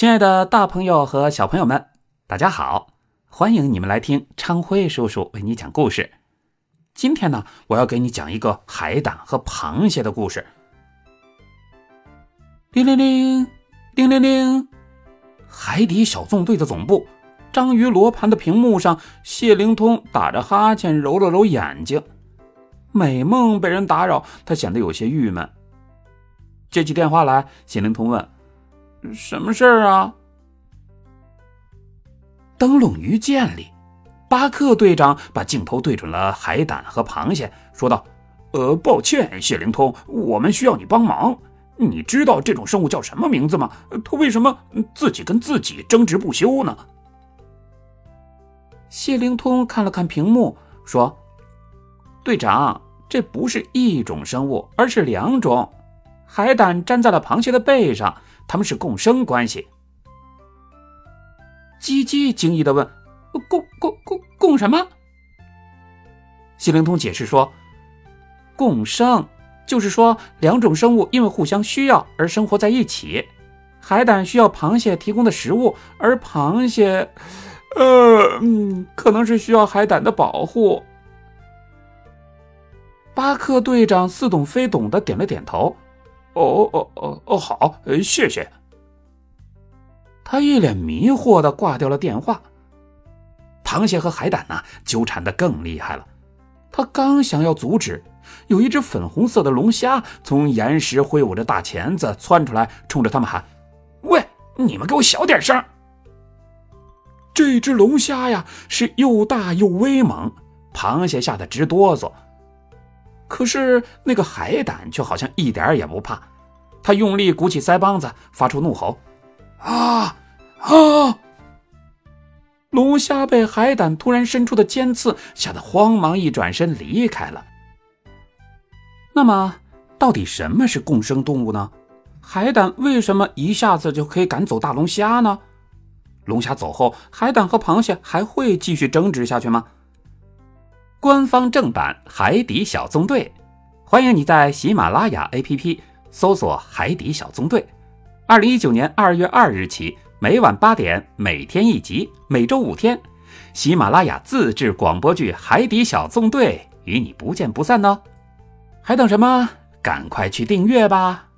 亲爱的，大朋友和小朋友们，大家好！欢迎你们来听昌辉叔叔为你讲故事。今天呢，我要给你讲一个海胆和螃蟹的故事。叮铃铃，叮铃铃，海底小纵队的总部，章鱼罗盘的屏幕上，谢灵通打着哈欠，揉了揉眼睛。美梦被人打扰，他显得有些郁闷。接起电话来，谢灵通问。什么事儿啊？灯笼鱼舰里，巴克队长把镜头对准了海胆和螃蟹，说道：“呃，抱歉，谢灵通，我们需要你帮忙。你知道这种生物叫什么名字吗？它为什么自己跟自己争执不休呢？”谢灵通看了看屏幕，说：“队长，这不是一种生物，而是两种。海胆粘在了螃蟹的背上。”他们是共生关系。鸡鸡惊异的问：“共共共共什么？”西灵通解释说：“共生就是说两种生物因为互相需要而生活在一起。海胆需要螃蟹提供的食物，而螃蟹，呃，嗯，可能是需要海胆的保护。”巴克队长似懂非懂的点了点头。哦哦哦哦，好，谢谢。他一脸迷惑的挂掉了电话。螃蟹和海胆呢，纠缠的更厉害了。他刚想要阻止，有一只粉红色的龙虾从岩石挥舞着大钳子窜出来，冲着他们喊：“喂，你们给我小点声！”这只龙虾呀，是又大又威猛，螃蟹吓得直哆嗦。可是那个海胆却好像一点也不怕，他用力鼓起腮帮子，发出怒吼：“啊啊！”龙虾被海胆突然伸出的尖刺吓得慌忙一转身离开了。那么，到底什么是共生动物呢？海胆为什么一下子就可以赶走大龙虾呢？龙虾走后，海胆和螃蟹还会继续争执下去吗？官方正版《海底小纵队》，欢迎你在喜马拉雅 APP 搜索《海底小纵队》。二零一九年二月二日起，每晚八点，每天一集，每周五天，喜马拉雅自制广播剧《海底小纵队》与你不见不散呢。还等什么？赶快去订阅吧！